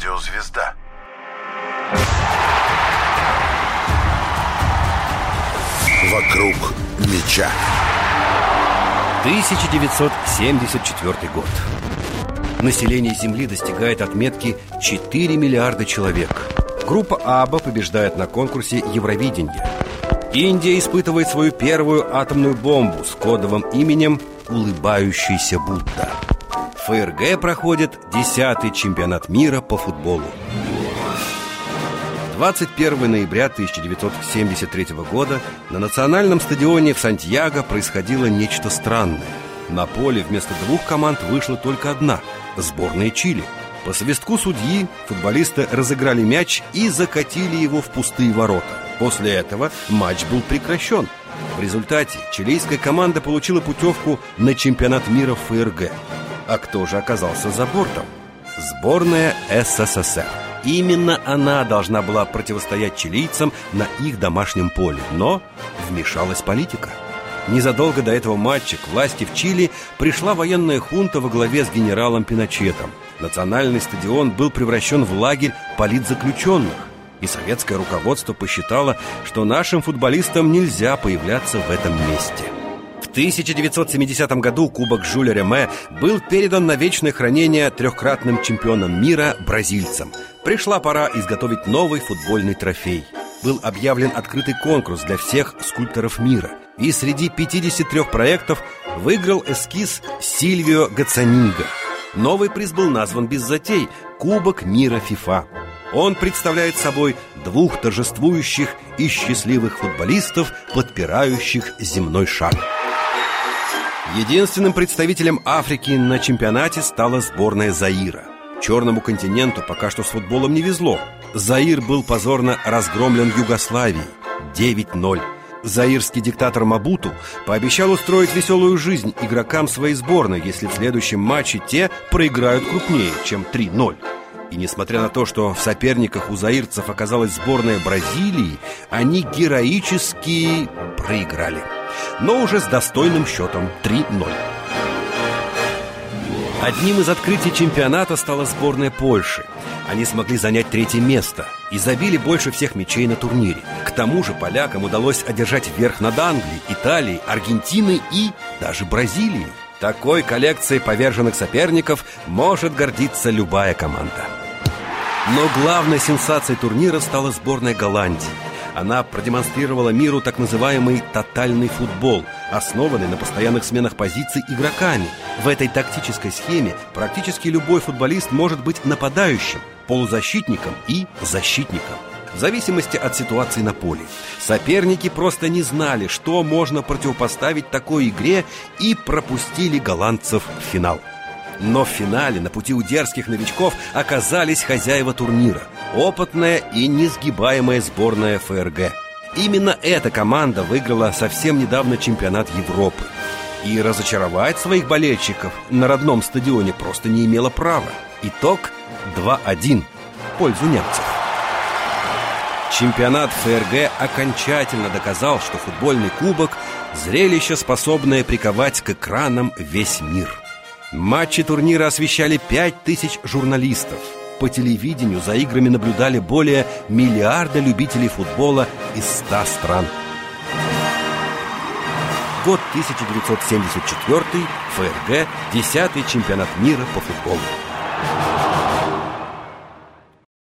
Радиозвезда. Вокруг меча. 1974 год. Население Земли достигает отметки 4 миллиарда человек. Группа АБА побеждает на конкурсе Евровидения. Индия испытывает свою первую атомную бомбу с кодовым именем «Улыбающийся Будда». ФРГ проходит 10-й чемпионат мира по футболу. 21 ноября 1973 года на национальном стадионе в Сантьяго происходило нечто странное. На поле вместо двух команд вышла только одна – сборная Чили. По свистку судьи футболисты разыграли мяч и закатили его в пустые ворота. После этого матч был прекращен. В результате чилийская команда получила путевку на чемпионат мира в ФРГ. А кто же оказался за бортом? Сборная СССР. Именно она должна была противостоять чилийцам на их домашнем поле. Но вмешалась политика. Незадолго до этого матча к власти в Чили пришла военная хунта во главе с генералом Пиночетом. Национальный стадион был превращен в лагерь политзаключенных. И советское руководство посчитало, что нашим футболистам нельзя появляться в этом месте. В 1970 году Кубок Жюля Реме был передан на вечное хранение трехкратным чемпионам мира бразильцам. Пришла пора изготовить новый футбольный трофей. Был объявлен открытый конкурс для всех скульпторов мира. И среди 53 проектов выиграл эскиз Сильвио Гацанига. Новый приз был назван без затей – Кубок мира ФИФА. Он представляет собой двух торжествующих и счастливых футболистов, подпирающих земной шар. Единственным представителем Африки на чемпионате стала сборная Заира. Черному континенту пока что с футболом не везло. Заир был позорно разгромлен Югославией 9-0. Заирский диктатор Мабуту пообещал устроить веселую жизнь игрокам своей сборной, если в следующем матче те проиграют крупнее, чем 3-0. И несмотря на то, что в соперниках у заирцев оказалась сборная Бразилии, они героически проиграли. Но уже с достойным счетом 3-0. Одним из открытий чемпионата стала сборная Польши. Они смогли занять третье место и забили больше всех мячей на турнире. К тому же полякам удалось одержать верх над Англией, Италией, Аргентиной и даже Бразилией. Такой коллекцией поверженных соперников может гордиться любая команда. Но главной сенсацией турнира стала сборная Голландии. Она продемонстрировала миру так называемый «тотальный футбол», основанный на постоянных сменах позиций игроками. В этой тактической схеме практически любой футболист может быть нападающим, полузащитником и защитником в зависимости от ситуации на поле. Соперники просто не знали, что можно противопоставить такой игре и пропустили голландцев в финал. Но в финале на пути у дерзких новичков оказались хозяева турнира – опытная и несгибаемая сборная ФРГ. Именно эта команда выиграла совсем недавно чемпионат Европы. И разочаровать своих болельщиков на родном стадионе просто не имела права. Итог 2-1 в пользу немцев. Чемпионат ФРГ окончательно доказал, что футбольный кубок – зрелище, способное приковать к экранам весь мир. Матчи турнира освещали 5000 журналистов. По телевидению за играми наблюдали более миллиарда любителей футбола из 100 стран. Год 1974, ФРГ, 10-й чемпионат мира по футболу.